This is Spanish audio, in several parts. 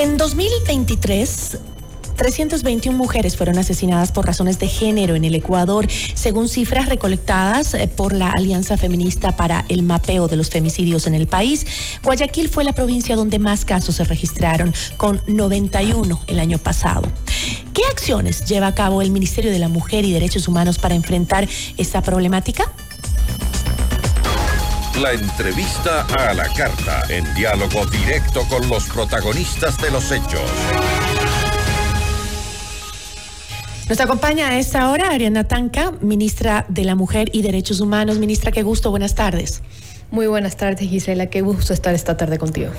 En 2023, 321 mujeres fueron asesinadas por razones de género en el Ecuador, según cifras recolectadas eh, por la Alianza Feminista para el Mapeo de los Femicidios en el país. Guayaquil fue la provincia donde más casos se registraron, con 91 el año pasado. ¿Qué acciones lleva a cabo el Ministerio de la Mujer y Derechos Humanos para enfrentar esta problemática? La entrevista a la carta, en diálogo directo con los protagonistas de los hechos. Nos acompaña a esta hora Ariana Tanca, ministra de la Mujer y Derechos Humanos. Ministra, qué gusto, buenas tardes. Muy buenas tardes, Gisela. Qué gusto estar esta tarde contigo.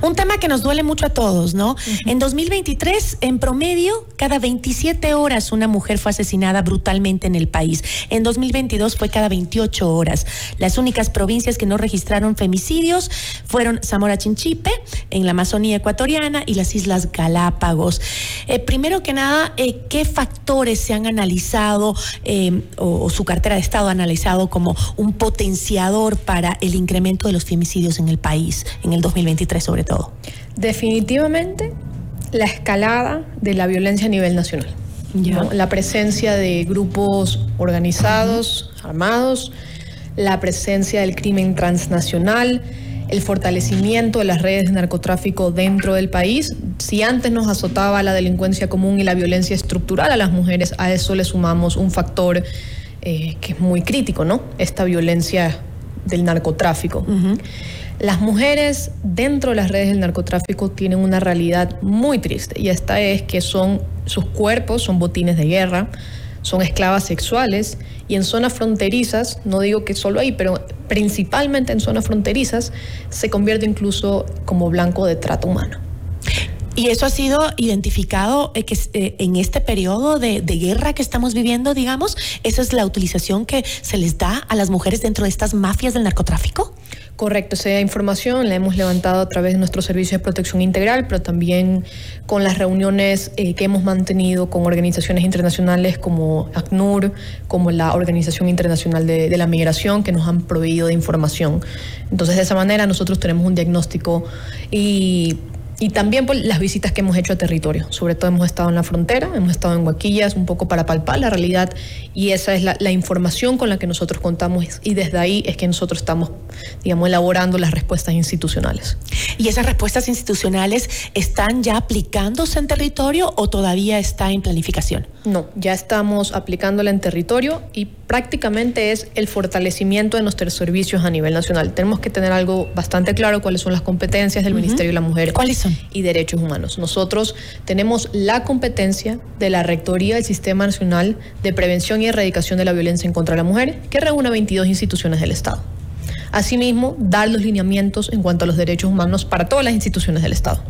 Un tema que nos duele mucho a todos, ¿no? En 2023, en promedio, cada 27 horas una mujer fue asesinada brutalmente en el país. En 2022 fue cada 28 horas. Las únicas provincias que no registraron femicidios fueron Zamora Chinchipe, en la Amazonía ecuatoriana, y las Islas Galápagos. Eh, primero que nada, eh, ¿qué factores se han analizado eh, o, o su cartera de Estado ha analizado como un potenciador para el incremento de los femicidios en el país, en el 2023 sobre todo? Definitivamente la escalada de la violencia a nivel nacional. ¿no? La presencia de grupos organizados, armados, la presencia del crimen transnacional, el fortalecimiento de las redes de narcotráfico dentro del país. Si antes nos azotaba la delincuencia común y la violencia estructural a las mujeres, a eso le sumamos un factor eh, que es muy crítico, ¿no? Esta violencia del narcotráfico. Las mujeres dentro de las redes del narcotráfico tienen una realidad muy triste y esta es que son sus cuerpos son botines de guerra, son esclavas sexuales y en zonas fronterizas, no digo que solo ahí, pero principalmente en zonas fronterizas, se convierte incluso como blanco de trato humano. Y eso ha sido identificado eh, que, eh, en este periodo de, guerra que estamos viviendo, digamos, esa es la utilización que se les da a las mujeres dentro de estas mafias del narcotráfico. Correcto, esa información la hemos levantado a través de nuestro servicio de protección integral, pero también con las reuniones eh, que hemos mantenido con organizaciones internacionales como ACNUR, como la Organización Internacional de, de, la Migración, que nos han proveído de información. Entonces, de esa manera nosotros tenemos un diagnóstico y y también por las visitas que hemos hecho a territorio. Sobre todo hemos estado en la frontera, hemos estado en Huaquillas, un poco para palpar la realidad y esa es la, la, información con la que nosotros contamos y desde ahí es que nosotros estamos, digamos, elaborando las respuestas institucionales. ¿Y esas respuestas institucionales están ya aplicándose en territorio o todavía está en planificación? No, ya estamos aplicándola en territorio y prácticamente es el fortalecimiento de nuestros servicios a nivel nacional. Tenemos que tener algo bastante claro cuáles son las competencias del uh -huh. Ministerio de la Mujer. ¿Cuáles son? Y Derechos Humanos. Nosotros tenemos la competencia de la Rectoría del Sistema Nacional de Prevención y Erradicación de la Violencia en contra de la Mujer, que reúne 22 instituciones del Estado. Asimismo, dar los lineamientos en cuanto a los derechos humanos para todas las instituciones del Estado.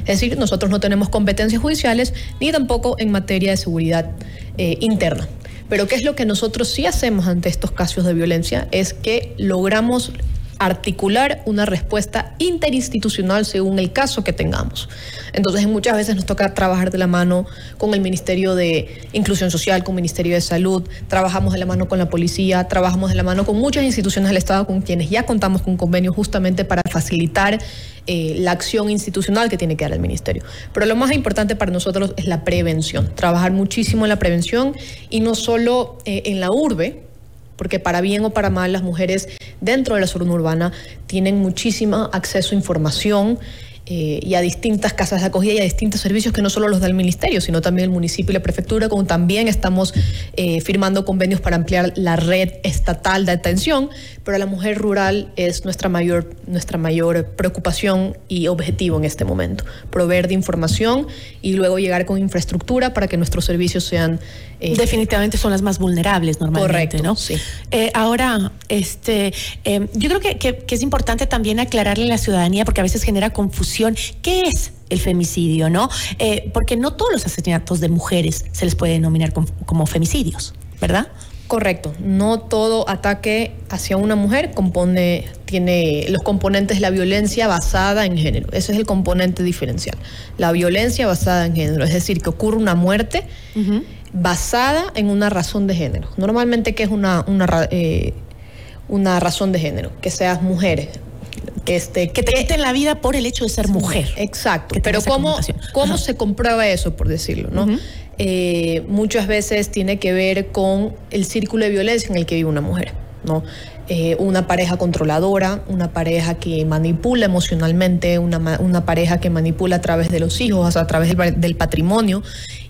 Es decir, nosotros no tenemos competencias judiciales ni tampoco en materia de seguridad eh, interna. Pero ¿qué es lo que nosotros sí hacemos ante estos casos de violencia? Es que logramos articular una respuesta interinstitucional según el caso que tengamos. Entonces, muchas veces nos toca trabajar de la mano con el Ministerio de Inclusión Social, con el Ministerio de Salud, trabajamos de la mano con la policía, trabajamos de la mano con muchas instituciones del Estado con quienes ya contamos con convenios justamente para facilitar eh, la acción institucional que tiene que dar el Ministerio. Pero lo más importante para nosotros es la prevención, trabajar muchísimo en la prevención y no solo eh, en la urbe, porque para bien o para mal las mujeres dentro de la zona urbana tienen muchísimo acceso a información eh, y a distintas casas de acogida y a distintos servicios que no solo los da el ministerio, sino también el municipio y la prefectura, como también estamos eh, firmando convenios para ampliar la red estatal de atención, pero la mujer rural es nuestra mayor, nuestra mayor preocupación y objetivo en este momento, proveer de información y luego llegar con infraestructura para que nuestros servicios sean... Eh, Definitivamente son las más vulnerables normalmente, correcto, ¿no? Sí. Eh, ahora, este, eh, yo creo que, que, que, es importante también aclararle a la ciudadanía porque a veces genera confusión. ¿Qué es el femicidio, no? Eh, porque no todos los asesinatos de mujeres se les puede denominar como, como femicidios, ¿verdad? Correcto, no todo ataque hacia una mujer compone, tiene los componentes de la violencia basada en género. Ese es el componente diferencial. La violencia basada en género, es decir, que ocurre una muerte uh -huh. basada en una razón de género. Normalmente, ¿qué es una, una, eh, una razón de género? Que seas mujer, Este, que te quiten la vida por el hecho de ser mujer. Exacto. Pero ¿cómo, cómo se comprueba eso, por decirlo? ¿no? Eh, muchas veces tiene que ver con el círculo de violencia en el que vive una mujer. ¿no? Eh, una pareja controladora, una pareja que manipula emocionalmente, una, una, pareja que manipula a través de los hijos, a través del, del, patrimonio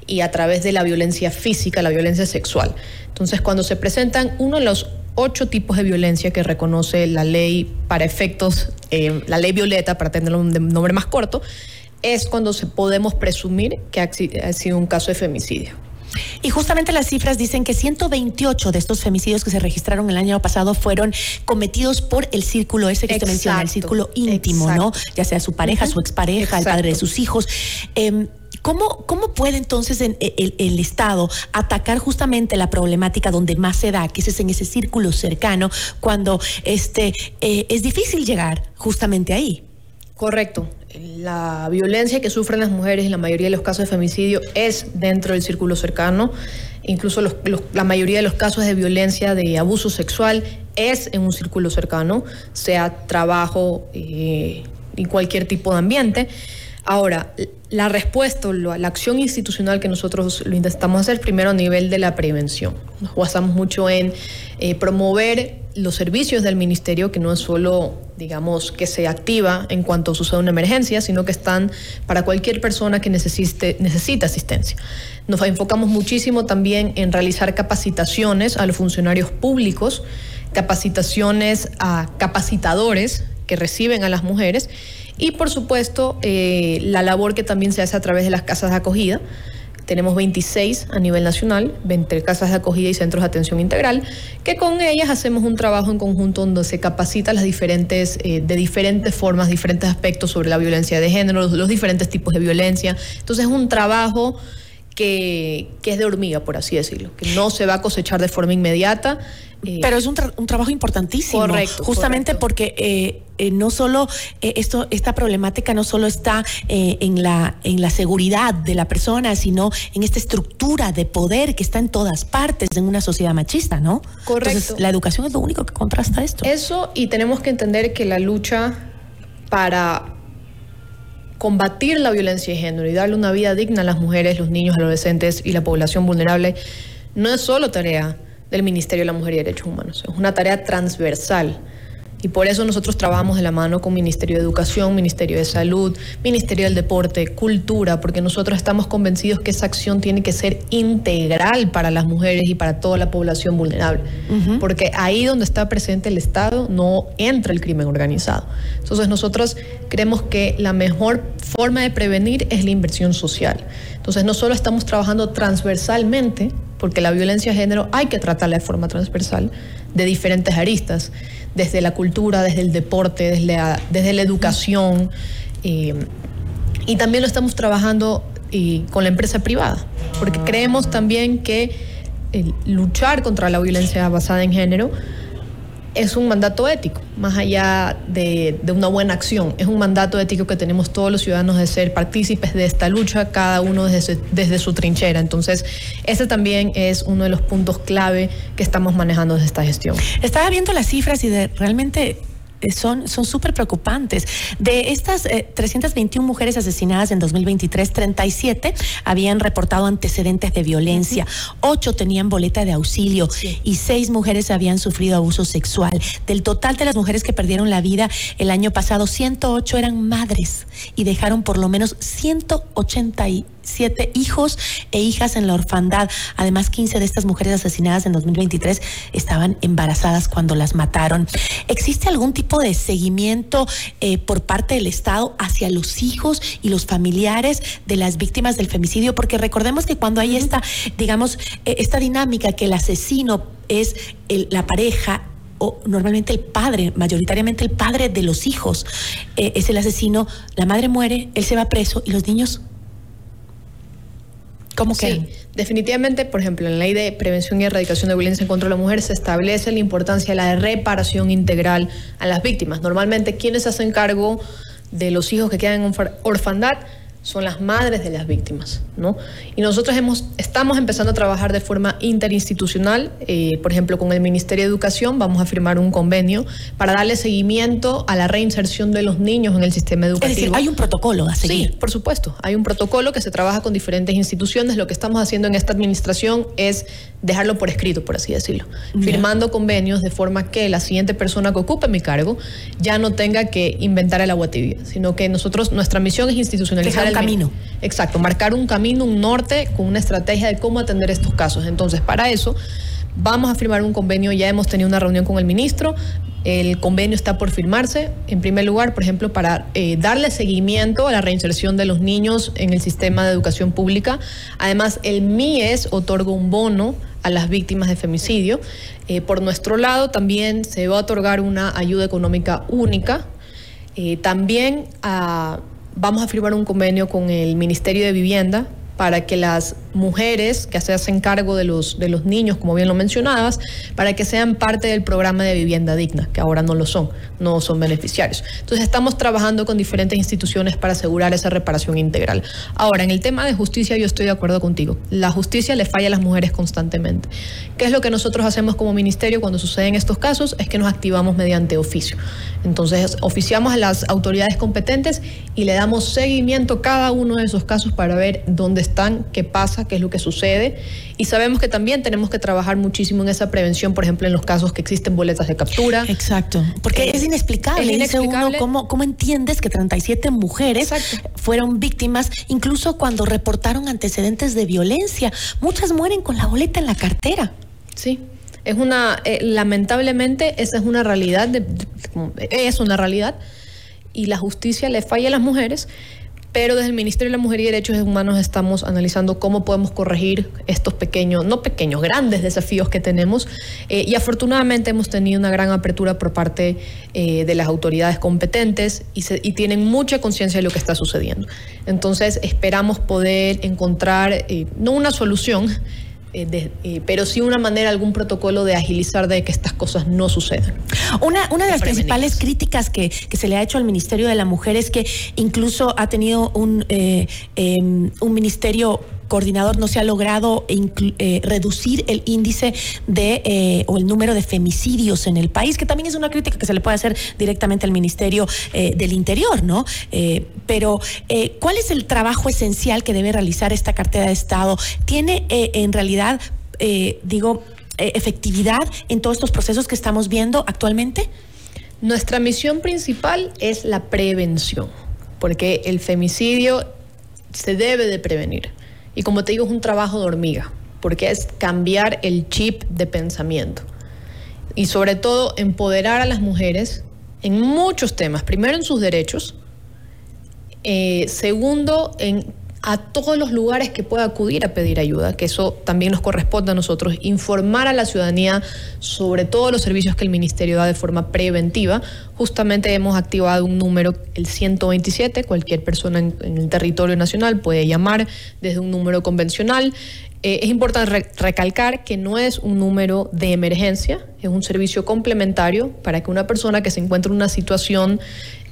y a través de la violencia física, la violencia sexual. Entonces, cuando se presentan uno de los ocho tipos de violencia que reconoce la ley para efectos, eh, la ley violeta, para tener un nombre más corto, es cuando se podemos presumir que ha sido un caso de femicidio. Y justamente las cifras dicen que 128 de estos femicidios que se registraron el año pasado fueron cometidos por el círculo ese que usted menciona, el círculo íntimo, ¿no? Ya sea su pareja, su expareja, el padre de sus hijos. Eh, ¿Cómo, ¿Cómo, puede entonces el, el, Estado atacar justamente la problemática donde más se da, que es en ese círculo cercano, cuando este, eh, es difícil llegar justamente ahí? Correcto. La violencia que sufren las mujeres en la mayoría de los casos de femicidio es dentro del círculo cercano. Incluso la mayoría de los casos de violencia, de abuso sexual, es en un círculo cercano, sea trabajo eh, y cualquier tipo de ambiente. Ahora, la respuesta, la acción institucional que nosotros lo intentamos hacer primero a nivel de la prevención. Nos basamos mucho en eh, promover los servicios del ministerio, que no es solo, digamos, que se activa en cuanto sucede una emergencia, sino que están para cualquier persona que necesite, necesita asistencia. Nos enfocamos muchísimo también en realizar capacitaciones a los funcionarios públicos, capacitaciones a capacitadores que reciben a las mujeres y por supuesto, eh, la labor que también se hace a través de las casas de acogida. Tenemos 26 a nivel nacional, entre casas de acogida y centros de atención integral, que con ellas hacemos un trabajo en conjunto donde se capacita las diferentes, eh, de diferentes formas, diferentes aspectos sobre la violencia de género, los, los diferentes tipos de violencia. Entonces es un trabajo que, que, es de hormiga, por así decirlo, que no se va a cosechar de forma inmediata. Eh, Pero es un, un, trabajo importantísimo. Correcto. Justamente porque eh, eh, no solo esto, esta problemática no solo está en, la, en la seguridad de la persona, sino en esta estructura de poder que está en todas partes en una sociedad machista, ¿no? Correcto. Entonces, la educación es lo único que contrasta esto. Eso, y tenemos que entender que la lucha para combatir la violencia de género y darle una vida digna a las mujeres, los niños, adolescentes y la población vulnerable no es solo tarea del Ministerio de la Mujer y Derechos Humanos, es una tarea transversal y por eso nosotros trabajamos de la mano con Ministerio de Educación, Ministerio de Salud, Ministerio del Deporte, Cultura, porque nosotros estamos convencidos que esa acción tiene que ser integral para las mujeres y para toda la población vulnerable. Porque ahí donde está presente el Estado no entra el crimen organizado. Entonces nosotros creemos que la mejor forma de prevenir es la inversión social. Entonces no solo estamos trabajando transversalmente, porque la violencia de género hay que tratarla de forma transversal, de diferentes aristas desde la cultura, desde el deporte, desde la, desde la educación. Eh, y también lo estamos trabajando eh, con la empresa privada, porque creemos también que luchar contra la violencia basada en género es un mandato ético, más allá de, una buena acción. Es un mandato ético que tenemos todos los ciudadanos de ser partícipes de esta lucha, cada uno desde, desde su trinchera. Entonces, ese también es uno de los puntos clave que estamos manejando desde esta gestión. Estaba viendo las cifras y de realmente eh, son súper preocupantes. De estas 321 eh, mujeres asesinadas en 2023, 37 habían reportado antecedentes de violencia, 8 tenían boleta de auxilio y 6 mujeres habían sufrido abuso sexual. Del total de las mujeres que perdieron la vida el año pasado, 108 eran madres y dejaron por lo menos 180 siete hijos e hijas en la orfandad. Además, 15 de estas mujeres asesinadas en 2023 estaban embarazadas cuando las mataron. ¿Existe algún tipo de seguimiento eh, por parte del Estado hacia los hijos y los familiares de las víctimas del femicidio? Porque recordemos que cuando hay esta, digamos, eh, esta dinámica que el asesino es la pareja o normalmente el padre, mayoritariamente el padre de los hijos, eh, es el asesino, la madre muere, él se va preso y los niños ¿Cómo que? Sí, definitivamente, por ejemplo, en la ley de prevención y erradicación de violencia contra la mujer se establece la importancia de la reparación integral a las víctimas. Normalmente, quienes hacen cargo de los hijos que quedan en orfandad son las madres de las víctimas, ¿no? Y nosotros hemos, estamos empezando a trabajar de forma interinstitucional, eh, por ejemplo, con el Ministerio de Educación vamos a firmar un convenio para darle seguimiento a la reinserción de los niños en el sistema educativo. Es decir, hay un protocolo a seguir. Sí, por supuesto, hay un protocolo que se trabaja con diferentes instituciones. Lo que estamos haciendo en esta administración es dejarlo por escrito, por así decirlo, firmando convenios de forma que la siguiente persona que ocupe mi cargo ya no tenga que inventar el agua tibia, sino que nosotros, nuestra misión es institucionalizar el camino. Exacto, marcar un camino, un norte con una estrategia de cómo atender estos casos. Entonces, para eso vamos a firmar un convenio, ya hemos tenido una reunión con el ministro, el convenio está por firmarse, en primer lugar, por ejemplo, para eh, darle seguimiento a la reinserción de los niños en el sistema de educación pública. Además, el MIES otorga un bono a las víctimas de femicidio. Eh, por nuestro lado, también se va a otorgar una ayuda económica única. Eh, también ah, vamos a firmar un convenio con el Ministerio de Vivienda para que las mujeres que se hacen cargo de los, de los niños, como bien lo mencionabas, para que sean parte del programa de vivienda digna, que ahora no lo son, no son beneficiarios. Entonces estamos trabajando con diferentes instituciones para asegurar esa reparación integral. Ahora, en el tema de justicia yo estoy de acuerdo contigo. La justicia le falla a las mujeres constantemente. ¿Qué es lo que nosotros hacemos como ministerio cuando suceden estos casos? Es que nos activamos mediante oficio. Entonces, oficiamos a las autoridades competentes y le damos seguimiento a cada uno de esos casos para ver dónde están, qué pasa, qué es lo que sucede. Y sabemos que también tenemos que trabajar muchísimo en esa prevención, por ejemplo, en los casos que existen boletas de captura. Exacto, porque eh, es inexplicable. Es inexplicable. ¿cómo, ¿cómo, entiendes que 37 mujeres fueron víctimas, incluso cuando reportaron antecedentes de violencia? Muchas mueren con la boleta en la cartera. Sí. Es una, eh, lamentablemente, esa es una realidad, es una realidad, y la justicia le falla a las mujeres pero desde el Ministerio de la Mujer y Derechos Humanos estamos analizando cómo podemos corregir estos pequeños, no pequeños, grandes desafíos que tenemos eh, y afortunadamente hemos tenido una gran apertura por parte eh, de las autoridades competentes y, tienen mucha conciencia de lo que está sucediendo. Entonces esperamos poder encontrar eh, no una solución, eh, eh, pero sí una manera, algún protocolo de agilizar de que estas cosas no sucedan. Una, una de las principales críticas que, se le ha hecho al Ministerio de la Mujer es que incluso ha tenido un, eh, em, un ministerio coordinador no se ha logrado eh, reducir el índice de eh, o el número de femicidios en el país, que también es una crítica que se le puede hacer directamente al Ministerio eh, del Interior, ¿no? pero, ¿cuál es el trabajo esencial que debe realizar esta cartera de Estado? ¿Tiene en realidad, digo, efectividad en todos estos procesos que estamos viendo actualmente? Nuestra misión principal es la prevención, porque el femicidio se debe de prevenir. Y como te digo, es un trabajo de hormiga, porque es cambiar el chip de pensamiento. Y sobre todo, empoderar a las mujeres en muchos temas. Primero, en sus derechos. Eh, segundo, en a todos los lugares que pueda acudir a pedir ayuda, que eso también nos corresponde a nosotros, informar a la ciudadanía sobre todos los servicios que el Ministerio da de forma preventiva. Justamente hemos activado un número, el 127, cualquier persona en, el territorio nacional puede llamar desde un número convencional. Eh, es importante recalcar que no es un número de emergencia, es un servicio complementario para que una persona que se encuentre en una situación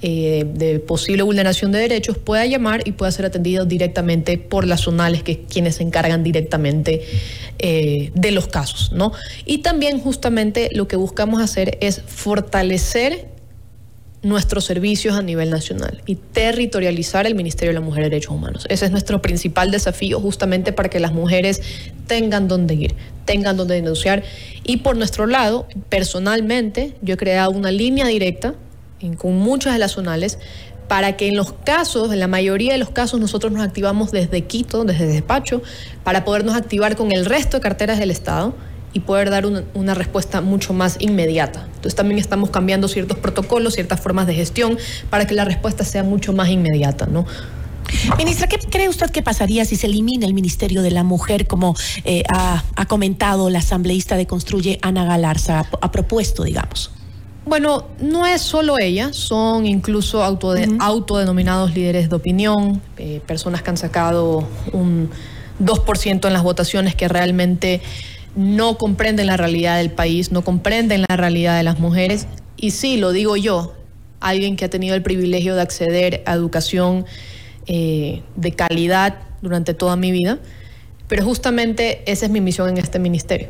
eh, de posible vulneración de derechos pueda llamar y pueda ser atendido directamente por las zonales, que quienes se encargan directamente eh, de los casos. ¿no? Y también justamente lo que buscamos hacer es fortalecer nuestros servicios a nivel nacional y territorializar el Ministerio de la Mujer y Derechos Humanos. Ese es nuestro principal desafío justamente para que las mujeres tengan dónde ir, tengan dónde denunciar. Y por nuestro lado, personalmente, yo he creado una línea directa con muchas de las zonales, para que en los casos, en la mayoría de los casos, nosotros nos activamos desde Quito, desde despacho, para podernos activar con el resto de carteras del Estado y poder dar una, respuesta mucho más inmediata. Entonces también estamos cambiando ciertos protocolos, ciertas formas de gestión para que la respuesta sea mucho más inmediata, ¿no? Ministra, ¿qué cree usted que pasaría si se elimina el Ministerio de la Mujer, como eh, ha, comentado la asambleísta de Construye Ana Galarza, ha propuesto, digamos? Bueno, no es solo ella, son incluso autodenominados líderes de opinión, eh, personas que han sacado un 2% en las votaciones que realmente no comprenden la realidad del país, no comprenden la realidad de las mujeres. Y sí, lo digo yo, alguien que ha tenido el privilegio de acceder a educación eh, de calidad durante toda mi vida, pero justamente esa es mi misión en este ministerio,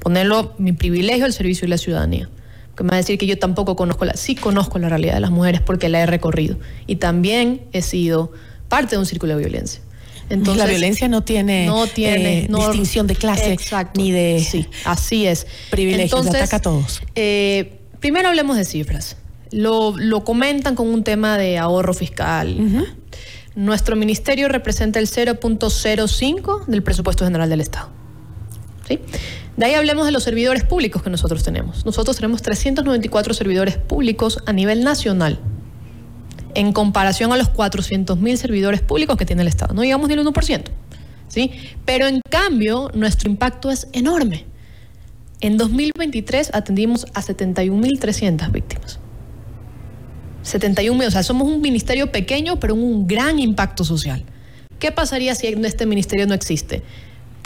ponerlo mi privilegio al servicio de la ciudadanía. Que me va a decir que yo tampoco conozco la, sí conozco la realidad de las mujeres porque la he recorrido y también he sido parte de un círculo de violencia. Entonces, la violencia no tiene, no tiene eh, distinción de clase ni de sí, así es. privilegios, Entonces, ataca a todos. Eh, primero hablemos de cifras. Lo, comentan con un tema de ahorro fiscal. Nuestro ministerio representa el 0.05 del presupuesto general del Estado. ¿Sí? De ahí hablemos de los servidores públicos que nosotros tenemos. Nosotros tenemos 394 servidores públicos a nivel nacional en comparación a los 400.000 servidores públicos que tiene el Estado. No llegamos ni al 1%. ¿sí? Pero en cambio, nuestro impacto es enorme. En 2023 atendimos a 71.300 víctimas. 71.000, o sea, somos un ministerio pequeño, pero un gran impacto social. ¿Qué pasaría si este ministerio no existe?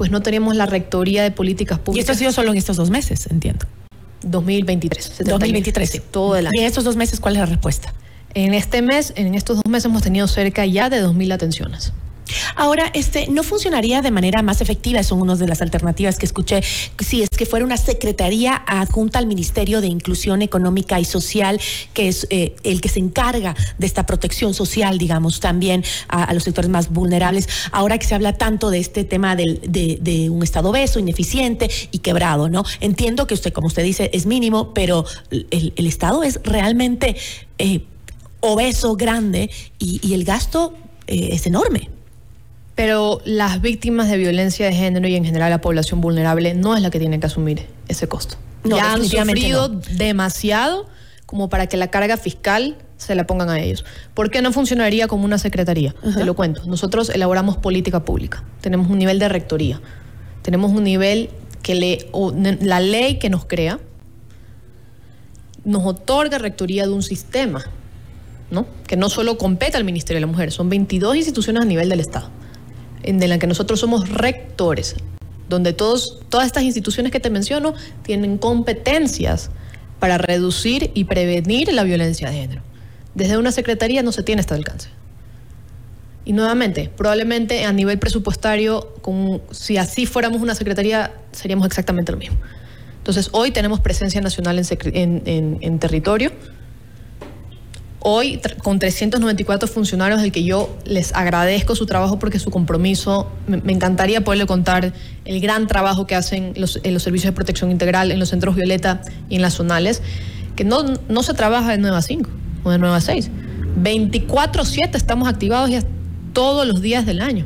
Pues no teníamos la rectoría de políticas públicas. Y esto ha sido solo en estos dos meses, entiendo. 2023. 2023. Sí, todo el año. ¿Y en estos dos meses cuál es la respuesta? En este mes, en estos dos meses hemos tenido cerca ya de 2.000 atenciones. Ahora, este, ¿no funcionaría de manera más efectiva? Son una de las alternativas que escuché. Si es que fuera una secretaría adjunta al Ministerio de Inclusión Económica y Social, que es eh, el que se encarga de esta protección social, digamos, también a, los sectores más vulnerables. Ahora que se habla tanto de este tema de, un Estado obeso, ineficiente y quebrado, ¿no? Entiendo que usted, como usted dice, es mínimo, pero el, Estado es realmente... Eh, obeso, grande, y, el gasto eh, es enorme. Pero las víctimas de violencia de género y en general la población vulnerable no es la que tiene que asumir ese costo. ya han sufrido demasiado como para que la carga fiscal se la pongan a ellos. ¿Por qué no funcionaría como una secretaría? Te lo cuento. Nosotros elaboramos política pública. Tenemos un nivel de rectoría. Tenemos un nivel que le, la ley que nos crea nos otorga rectoría de un sistema que no solo compete al Ministerio de la Mujer, son 22 instituciones a nivel del Estado, en la que nosotros somos rectores, donde todos, todas estas instituciones que te menciono tienen competencias para reducir y prevenir la violencia de género. Desde una secretaría no se tiene este alcance. Y nuevamente, probablemente a nivel presupuestario, si así fuéramos una secretaría, seríamos exactamente lo mismo. Entonces, hoy tenemos presencia nacional en territorio Hoy, con 394 funcionarios, del que yo les agradezco su trabajo porque su compromiso, me, encantaría poderle contar el gran trabajo que hacen los, en los servicios de protección integral, en los centros Violeta y en las zonales, que no, no se trabaja de 9 a 5 o de 9 a 6. 24-7 estamos activados ya todos los días del año.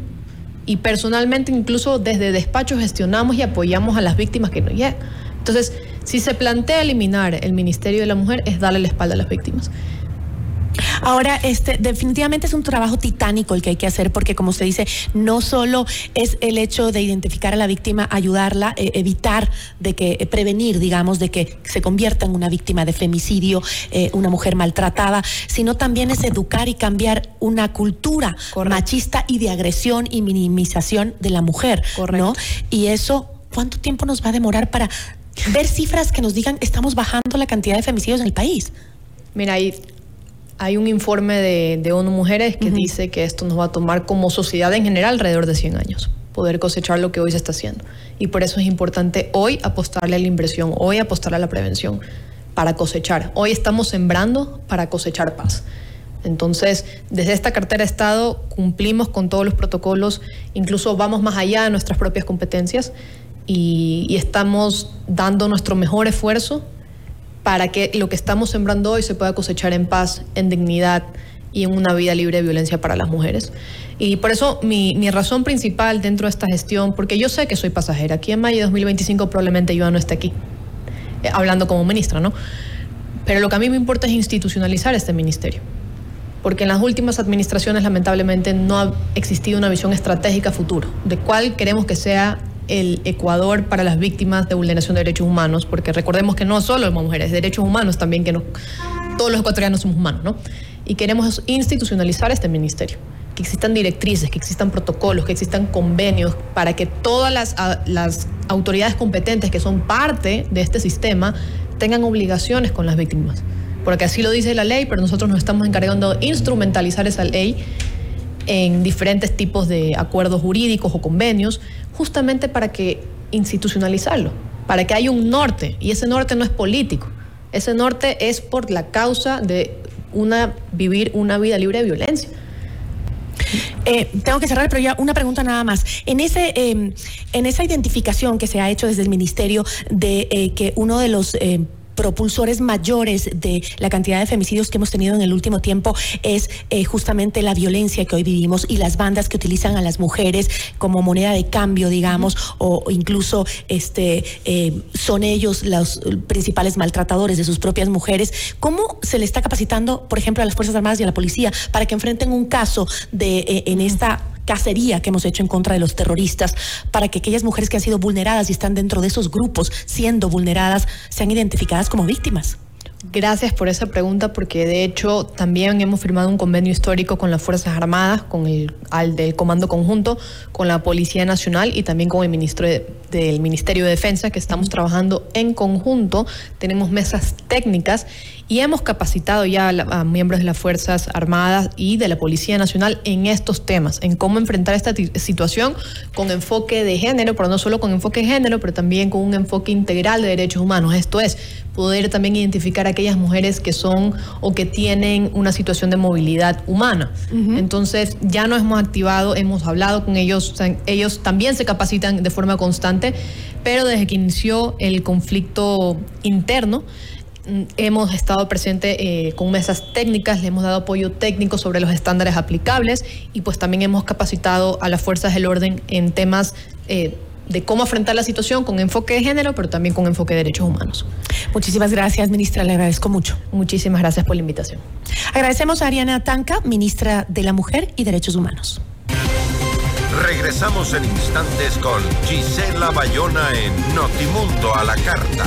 Y personalmente, incluso desde despacho, gestionamos y apoyamos a las víctimas que no llegan. Entonces, si se plantea eliminar el Ministerio de la Mujer, es darle la espalda a las víctimas. Ahora, este, definitivamente es un trabajo titánico el que hay que hacer porque, como usted dice, no solo es el hecho de identificar a la víctima, ayudarla, eh, evitar de que, eh, prevenir, digamos, de que se convierta en una víctima de femicidio, eh, una mujer maltratada, sino también es educar y cambiar una cultura machista y de agresión y minimización de la mujer, ¿no? Y eso, ¿cuánto tiempo nos va a demorar para ver cifras que nos digan estamos bajando la cantidad de femicidios en el país? Mira, ahí hay un informe de, ONU Mujeres que dice que esto nos va a tomar como sociedad en general alrededor de 100 años, poder cosechar lo que hoy se está haciendo. Y por eso es importante hoy apostarle a la inversión, hoy apostarle a la prevención para cosechar. Hoy estamos sembrando para cosechar paz. Entonces, desde esta cartera de Estado cumplimos con todos los protocolos, incluso vamos más allá de nuestras propias competencias y estamos dando nuestro mejor esfuerzo para que lo que estamos sembrando hoy se pueda cosechar en paz, en dignidad y en una vida libre de violencia para las mujeres. Y por eso mi, razón principal dentro de esta gestión, porque yo sé que soy pasajera, aquí en mayo de 2025 probablemente yo no esté aquí, eh, hablando como ministra, ¿no? Pero lo que a mí me importa es institucionalizar este ministerio. Porque en las últimas administraciones lamentablemente no ha existido una visión estratégica futuro de cuál queremos que sea el Ecuador para las víctimas de vulneración de derechos humanos, porque recordemos que no solo las mujeres, derechos humanos también, que todos los ecuatorianos somos humanos, ¿no? Y queremos institucionalizar este ministerio, que existan directrices, que existan protocolos, que existan convenios para que todas las, las autoridades competentes que son parte de este sistema tengan obligaciones con las víctimas. Porque así lo dice la ley, pero nosotros nos estamos encargando de instrumentalizar esa ley en diferentes tipos de acuerdos jurídicos o convenios, justamente para que institucionalizarlo, para que haya un norte, y ese norte no es político, ese norte es por la causa de una, vivir una vida libre de violencia. Eh, tengo que cerrar, pero ya una pregunta nada más. En ese, em, en esa identificación que se ha hecho desde el ministerio de eh, que uno de los em, propulsores mayores de la cantidad de femicidios que hemos tenido en el último tiempo es eh, justamente la violencia que hoy vivimos y las bandas que utilizan a las mujeres como moneda de cambio, digamos, o, incluso este eh, son ellos los principales maltratadores de sus propias mujeres. ¿Cómo se le está capacitando, por ejemplo, a las Fuerzas Armadas y a la policía para que enfrenten un caso de eh, en esta cacería que hemos hecho en contra de los terroristas para que aquellas mujeres que han sido vulneradas y están dentro de esos grupos siendo vulneradas sean identificadas como víctimas. Gracias por esa pregunta, porque de hecho también hemos firmado un convenio histórico con las Fuerzas Armadas, con el al del Comando Conjunto, con la Policía Nacional y también con el ministro del Ministerio de Defensa, que estamos trabajando en conjunto. Tenemos mesas técnicas y hemos capacitado ya a, miembros de las Fuerzas Armadas y de la Policía Nacional en estos temas, en cómo enfrentar esta situación con enfoque de género, pero no solo con enfoque de género, pero también con un enfoque integral de derechos humanos. Esto es, poder también identificar a aquellas mujeres que son o que tienen una situación de movilidad humana. Entonces, ya nos hemos activado, hemos hablado con ellos, ellos también se capacitan de forma constante, pero desde que inició el conflicto interno, hemos estado presentes eh, con mesas técnicas, le hemos dado apoyo técnico sobre los estándares aplicables y pues también hemos capacitado a las fuerzas del orden en temas eh, de cómo afrontar la situación con enfoque de género, pero también con enfoque de derechos humanos. Muchísimas gracias, ministra. Le agradezco mucho. Muchísimas gracias por la invitación. Agradecemos a Ariana Tanca, ministra de la Mujer y Derechos Humanos. Regresamos en instantes con Gisela Bayona en Notimundo a la Carta.